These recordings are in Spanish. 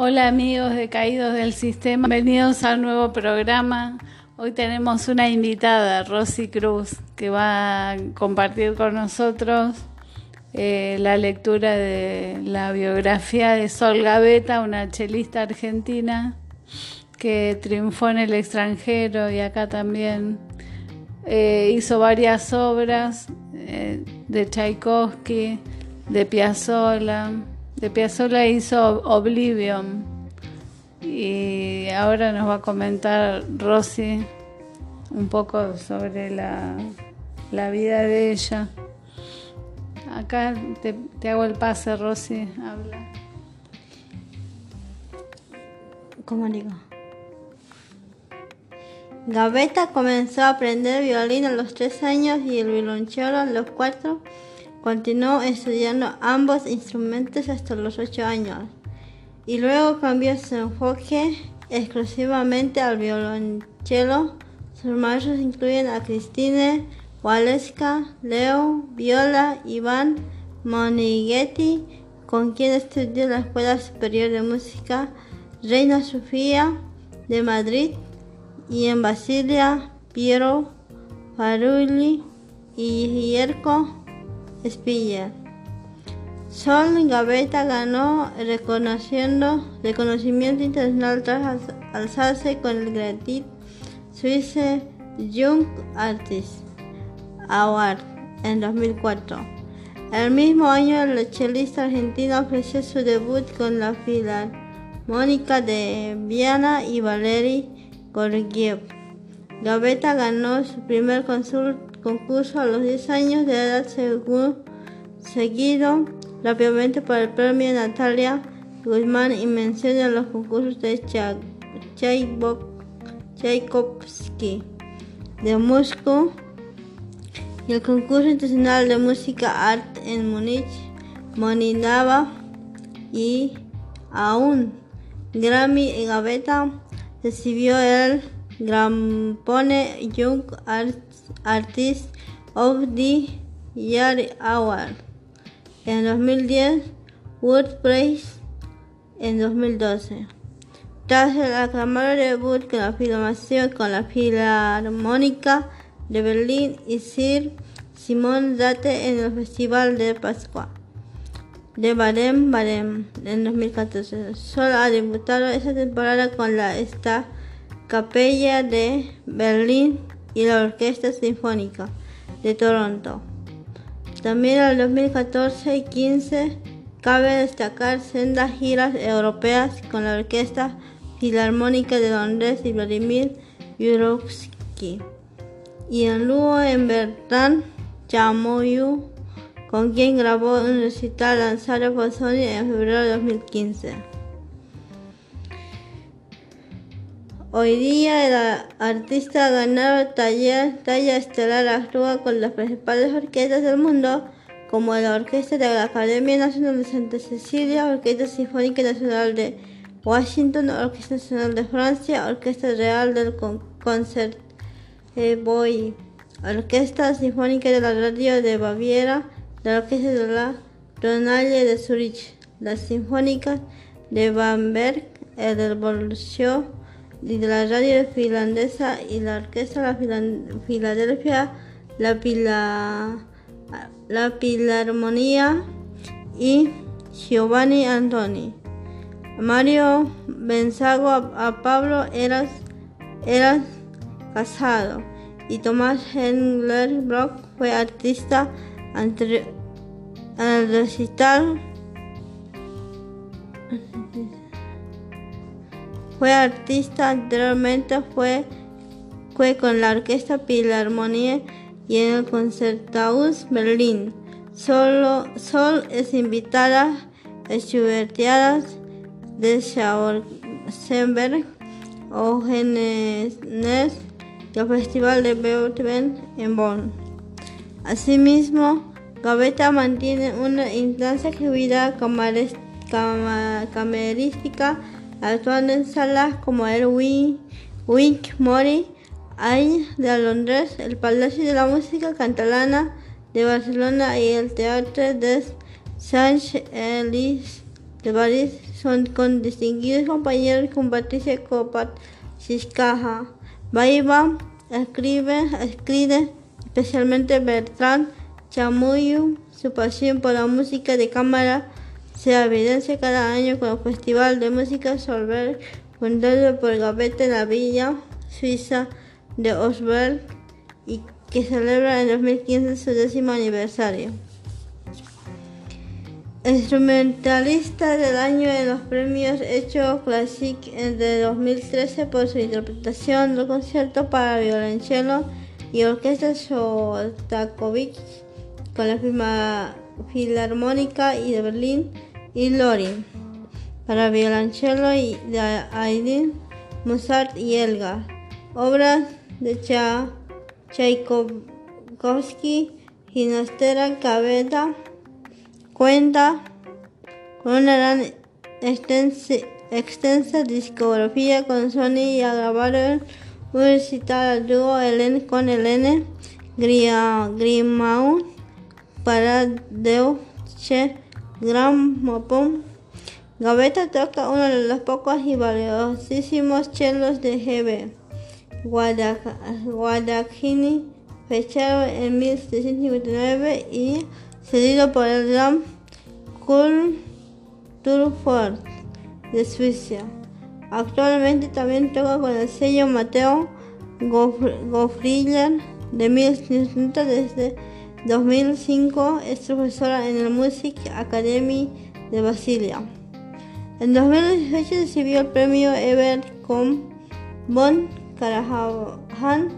Hola amigos de Caídos del Sistema, bienvenidos al nuevo programa. Hoy tenemos una invitada, Rosy Cruz, que va a compartir con nosotros eh, la lectura de la biografía de Sol Gaveta, una chelista argentina que triunfó en el extranjero y acá también. Eh, hizo varias obras eh, de Tchaikovsky, de Piazzolla de Piazzolla hizo Oblivion y ahora nos va a comentar Rosy un poco sobre la, vida de ella. Acá te, hago el pase, Rosy, habla. ¿Cómo digo? Gaveta comenzó a aprender violín a los tres años y el violonchelo a los cuatro Continuó estudiando ambos instrumentos hasta los ocho años y luego cambió su enfoque exclusivamente al violonchelo. Sus maestros incluyen a Christine Waleska, Leo, Viola, Iván Monighetti, con quien estudió en la Escuela Superior de Música Reina Sofía de Madrid y en Basilia, Piero Farulli y Hierco Spiller. Sol Gaveta ganó reconociendo, reconocimiento internacional tras alzarse con el Gratis Suisse Young Artist Award en 2004. El mismo año, el chelista argentino ofreció su debut con la Filarmónica de Viana y Valery Gorgiev. Gaveta ganó su primer consulta concurso a los 10 años de edad seguido rápidamente por el premio Natalia Guzmán y menciona los concursos de Tchaikovsky de Moscú y el concurso internacional de música art en Múnich, Moninava y aún Grammy y Gaveta recibió el Grampone Young Art Artist of the Year Award en 2010, World Prize en 2012. Tras el aclamado debut con la filmación con la Filarmónica de Berlín y Sir Simon Date en el Festival de Pascua de Barem Barem en 2014. Solo ha debutado esa temporada con la esta Capella de Berlín y la Orquesta Sinfónica de Toronto. También en el 2014 y 15 cabe destacar sendas giras europeas con la Orquesta Filarmónica de Londres y Vladimir Yurovsky. Y en Lugo en Bertrand Chamoyu, con quien grabó un recital lanzado por Sony en febrero de 2015. Hoy día el artista ha ganado talla, estelar, actúa con las principales orquestas del mundo, como la Orquesta de la Academia Nacional de Santa Cecilia, Orquesta Sinfónica Nacional de Washington, Orquesta Nacional de Francia, Orquesta Real del Concert Boy, Orquesta Sinfónica de la Radio de Baviera, la Orquesta de la Donalle de Zurich, las Sinfónicas de Bamberg, el del de la radio finlandesa y la orquesta de Filadelfia, la, pila, la y Giovanni Antoni. Mario Benzago a, Pablo Eras, Eras casado y Tomás Hengler Brock fue artista al recital Fue artista anteriormente, fue, fue con la Orquesta Filarmonía y en el Concerthaus Berlín. Solo, Sol es invitada a Schubertiadas de Schausenberg o Genes y el Festival de Beethoven en Bonn. Asimismo, Gaveta mantiene una intensa actividad camerística actuando en salas como el Wink Mori, hay de Londres, el Palacio de la Música Catalana de Barcelona y el Teatro de Sant Elis de París son con distinguidos compañeros con Patricia Copat Ciscaja. Baiba escribe, escribe especialmente Bertrand Chamuyo. Su pasión por la música de cámara se evidencia cada año con el Festival de Música Solberg, fundado por Gavete la Villa Suiza de Osberg y que celebra en 2015 su décimo aniversario. Instrumentalista del año en los premios Hecho Classic de 2013 por su interpretación del concierto para violonchelo y orquesta Shostakovich con la firma Filarmónica y de Berlín y Lorin para violonchelo y de Aydin, Mozart y Elgar. Obras de Cha, Tchaikovsky, Ginastera Cabeta cuenta con una gran extensa, discografía con Sony y grabaron un recital al dúo con Helene Grimaud para Deutsche Grammophon. Gavetta toca uno de los pocos y valiosísimos chelos de GB. Guadagini, fechado en 1759 y cedido por el Gran Kulturfond de Suiza. Actualmente también toca con el sello Mateo Goffriller de 1960 desde 2005 es profesora en la Music Academy de Basilia. En 2018 recibió el premio Ever con Von Karajan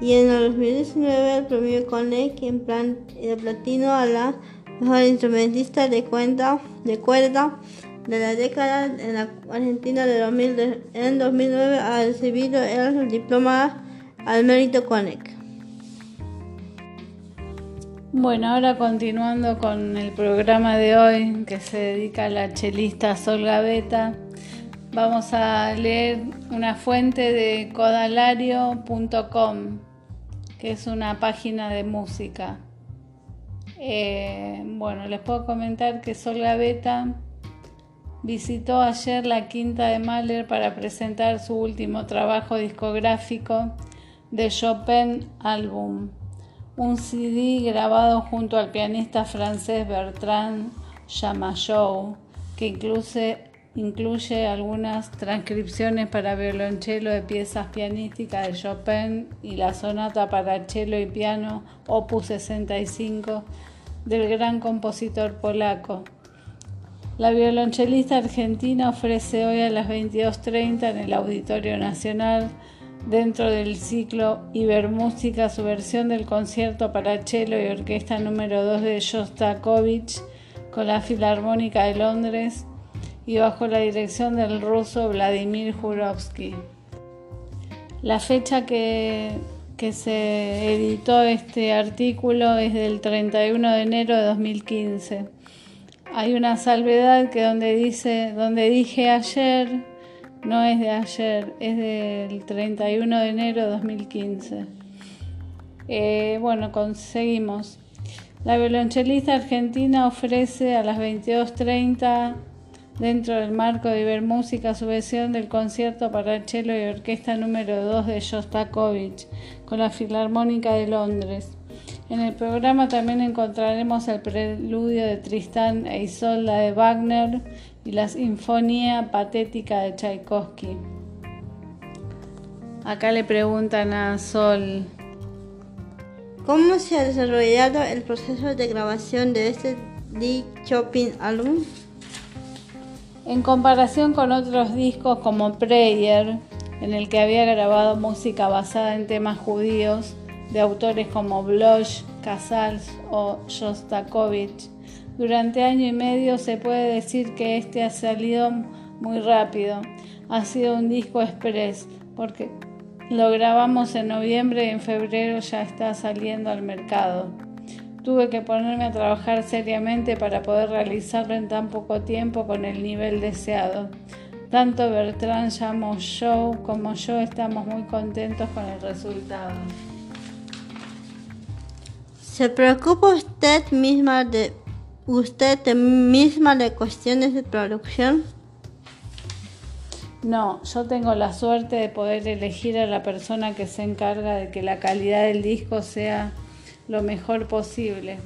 y en el 2019 el premio Connect en plan de platino a la mejor instrumentista de, cuenta, de cuerda de la década en la Argentina de 2000, en 2009 ha recibido el diploma al mérito Connect. Bueno, ahora continuando con el programa de hoy que se dedica a la chelista Sol Gaveta, vamos a leer una fuente de codalario.com que es una página de música. Eh, bueno, les puedo comentar que Sol Gaveta visitó ayer la Quinta de Mahler para presentar su último trabajo discográfico de Chopin Album, un CD grabado junto al pianista francés Bertrand Chamayou, que incluye algunas transcripciones para violonchelo de piezas pianísticas de Chopin y la sonata para cello y piano Opus 65 del gran compositor polaco. La violonchelista argentina ofrece hoy a las 22.30 en el Auditorio Nacional, dentro del ciclo Ibermúsica, su versión del concierto para cello y orquesta número 2 de Shostakovich con la Filarmónica de Londres y bajo la dirección del ruso Vladimir Jurovsky. La fecha que, que se editó este artículo es del 31 de enero de 2015. Hay una salvedad que donde dice, donde dije ayer, no es de ayer, es del 31 de enero de 2015. Eh, bueno, conseguimos. La violonchelista argentina ofrece a las 22.30 dentro del marco de Ibermúsica su versión del concierto para cello y orquesta número 2 de Shostakovich con la Filarmónica de Londres. En el programa también encontraremos el preludio de Tristán e Isolda de Wagner y la Sinfonía Patética de Tchaikovsky. Acá le preguntan a Sol. ¿Cómo se ha desarrollado el proceso de grabación de este D. Chopin álbum? En comparación con otros discos como Prayer, en el que había grabado música basada en temas judíos de autores como Bloch, Casals o Shostakovich, durante año y medio se puede decir que este ha salido muy rápido. Ha sido un disco express porque lo grabamos en noviembre y en febrero ya está saliendo al mercado. Tuve que ponerme a trabajar seriamente para poder realizarlo en tan poco tiempo con el nivel deseado. Tanto Bertrand Llamo Show como yo estamos muy contentos con el resultado. ¿Se preocupa usted misma de usted misma de cuestiones de producción? No, yo tengo la suerte de poder elegir a la persona que se encarga de que la calidad del disco sea lo mejor posible.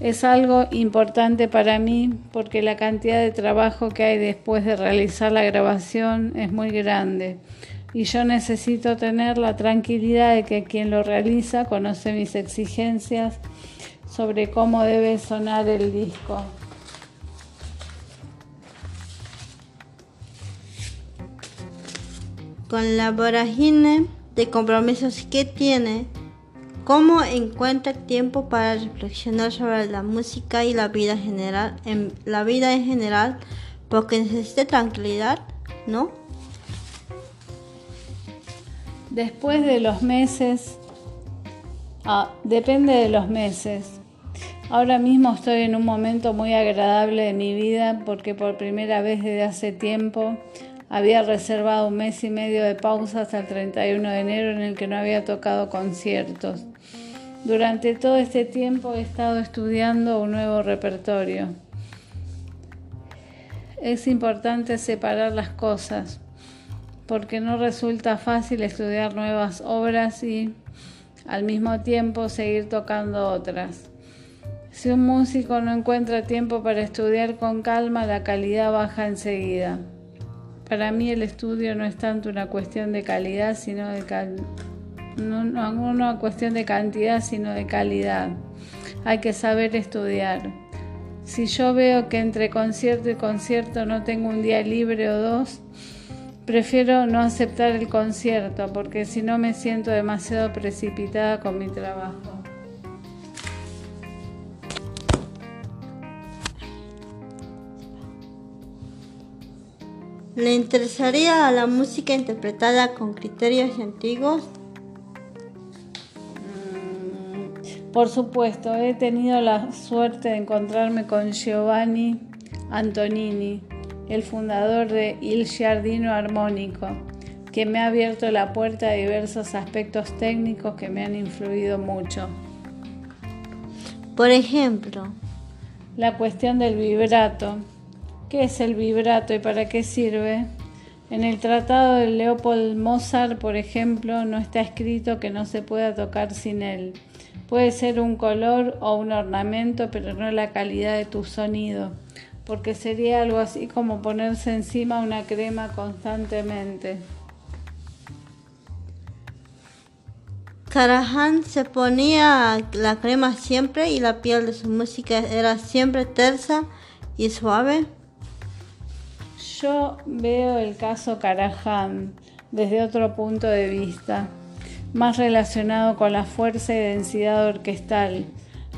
Es algo importante para mí porque la cantidad de trabajo que hay después de realizar la grabación es muy grande y yo necesito tener la tranquilidad de que quien lo realiza conoce mis exigencias sobre cómo debe sonar el disco. Con la vorágine de compromisos que tiene, ¿cómo encuentra tiempo para reflexionar sobre la música y la vida general, en la vida en general, porque necesita tranquilidad, ¿no? Después de los meses, ah, depende de los meses. Ahora mismo estoy en un momento muy agradable de mi vida porque por primera vez desde hace tiempo había reservado un mes y medio de pausa hasta el 31 de enero en el que no había tocado conciertos. Durante todo este tiempo he estado estudiando un nuevo repertorio. Es importante separar las cosas porque no resulta fácil estudiar nuevas obras y al mismo tiempo seguir tocando otras. Si un músico no encuentra tiempo para estudiar con calma, la calidad baja enseguida. Para mí el estudio no es tanto una cuestión de calidad, sino de no una cuestión de cantidad, sino de calidad. Hay que saber estudiar. Si yo veo que entre concierto y concierto no tengo un día libre o dos, Prefiero no aceptar el concierto porque si no me siento demasiado precipitada con mi trabajo. ¿Le interesaría a la música interpretada con criterios antiguos? Mm, por supuesto, he tenido la suerte de encontrarme con Giovanni Antonini, el fundador de Il Giardino Armónico, que me ha abierto la puerta a diversos aspectos técnicos que me han influido mucho. Por ejemplo, la cuestión del vibrato. ¿Qué es el vibrato y para qué sirve? En el tratado de Leopold Mozart, por ejemplo, no está escrito que no se pueda tocar sin él. Puede ser un color o un ornamento, pero no la calidad de tu sonido porque sería algo así como ponerse encima una crema constantemente. Karajan se ponía la crema siempre y la piel de su música era siempre tersa y suave. Yo veo el caso Karajan desde otro punto de vista, más relacionado con la fuerza y densidad orquestal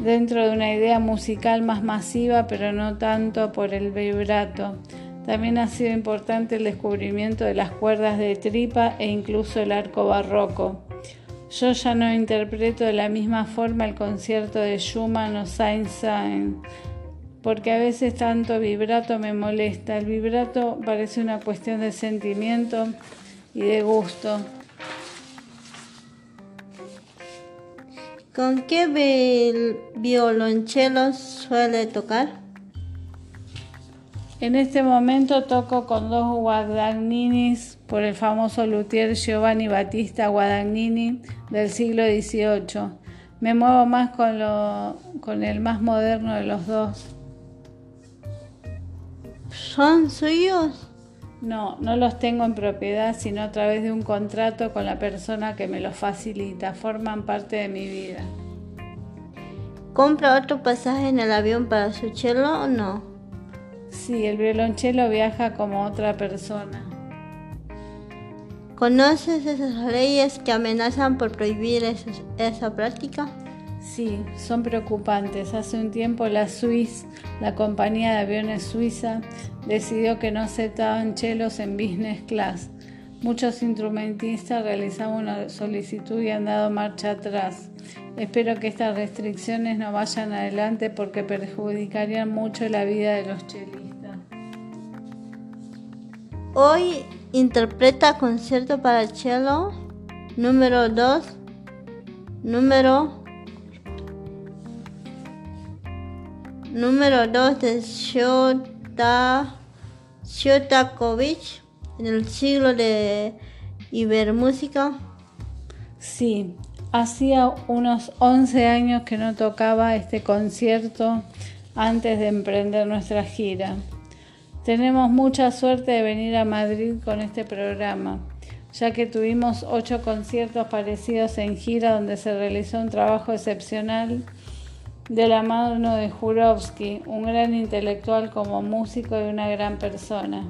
dentro de una idea musical más masiva, pero no tanto por el vibrato. También ha sido importante el descubrimiento de las cuerdas de tripa e incluso el arco barroco. Yo ya no interpreto de la misma forma el concierto de Schumann o Saint-Saëns, porque a veces tanto vibrato me molesta. El vibrato parece una cuestión de sentimiento y de gusto. ¿Con qué violonchelo suele tocar? En este momento toco con dos Guadagninis por el famoso luthier Giovanni Battista Guadagnini del siglo XVIII. Me muevo más con, lo, con el más moderno de los dos. ¿Son suyos? No, no los tengo en propiedad, sino a través de un contrato con la persona que me los facilita. Forman parte de mi vida. ¿Compra otro pasaje en el avión para su chelo o no? Sí, el violonchelo viaja como otra persona. ¿Conoces esas leyes que amenazan por prohibir esa práctica? Sí, son preocupantes. Hace un tiempo la Swiss, la compañía de aviones suiza, decidió que no aceptaban chelos en business class. Muchos instrumentistas realizaban una solicitud y han dado marcha atrás. Espero que estas restricciones no vayan adelante porque perjudicarían mucho la vida de los chelistas. Hoy interpreta concierto para cello número 2, número número 2 de Shostakovich en el siglo de Ibermúsica. Sí, hacía unos 11 años que no tocaba este concierto antes de emprender nuestra gira. Tenemos mucha suerte de venir a Madrid con este programa, ya que tuvimos ocho conciertos parecidos en gira donde se realizó un trabajo excepcional de la mano de Jurovsky, un gran intelectual como músico y una gran persona.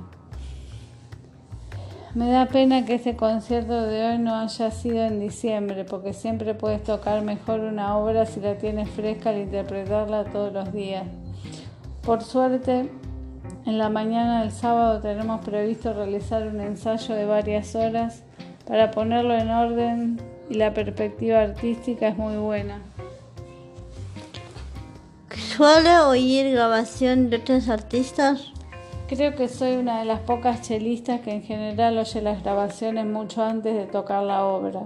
Me da pena que este concierto de hoy no haya sido en diciembre, porque siempre puedes tocar mejor una obra si la tienes fresca al interpretarla todos los días. Por suerte, en la mañana del sábado tenemos previsto realizar un ensayo de varias horas para ponerlo en orden y la perspectiva artística es muy buena. ¿Suele oír grabación de otros artistas? Creo que soy una de las pocas chelistas que en general oye las grabaciones mucho antes de tocar la obra,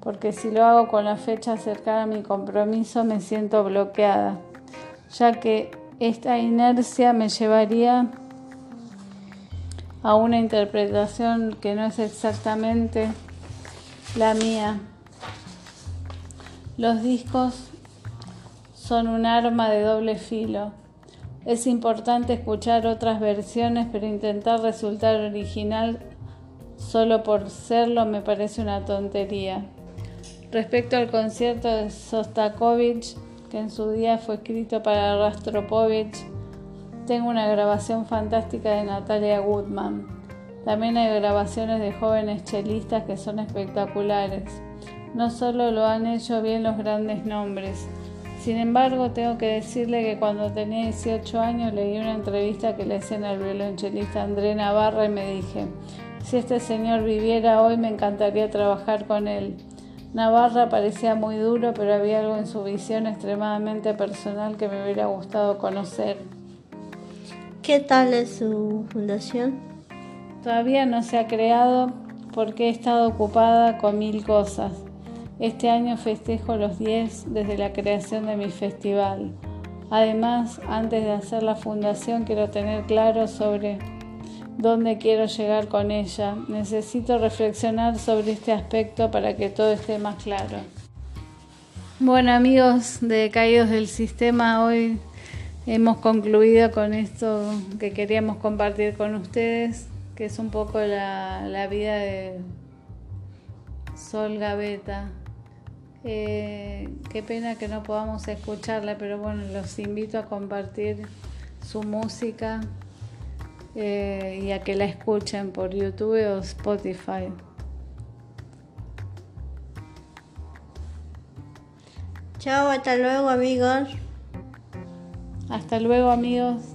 porque si lo hago con la fecha cercana a mi compromiso me siento bloqueada, ya que esta inercia me llevaría a una interpretación que no es exactamente la mía. Los discos son un arma de doble filo. Es importante escuchar otras versiones, pero intentar resultar original solo por serlo me parece una tontería. Respecto al concierto de Sostakovich, que en su día fue escrito para Rastropovich, tengo una grabación fantástica de Natalia Goodman. También hay grabaciones de jóvenes chelistas que son espectaculares. No solo lo han hecho bien los grandes nombres, sin embargo, tengo que decirle que cuando tenía 18 años leí una entrevista que le hacían al violonchelista André Navarra y me dije, si este señor viviera hoy me encantaría trabajar con él. Navarra parecía muy duro, pero había algo en su visión extremadamente personal que me hubiera gustado conocer. ¿Qué tal es su fundación? Todavía no se ha creado porque he estado ocupada con mil cosas. Este año festejo los 10 desde la creación de mi festival. Además, antes de hacer la fundación quiero tener claro sobre dónde quiero llegar con ella. Necesito reflexionar sobre este aspecto para que todo esté más claro. Bueno amigos de Caídos del Sistema, hoy hemos concluido con esto que queríamos compartir con ustedes, que es un poco la, vida de Sol Gaveta. Eh, qué pena que no podamos escucharla, pero bueno, los invito a compartir su música eh, y a que la escuchen por YouTube o Spotify. Chao, hasta luego amigos. Hasta luego amigos.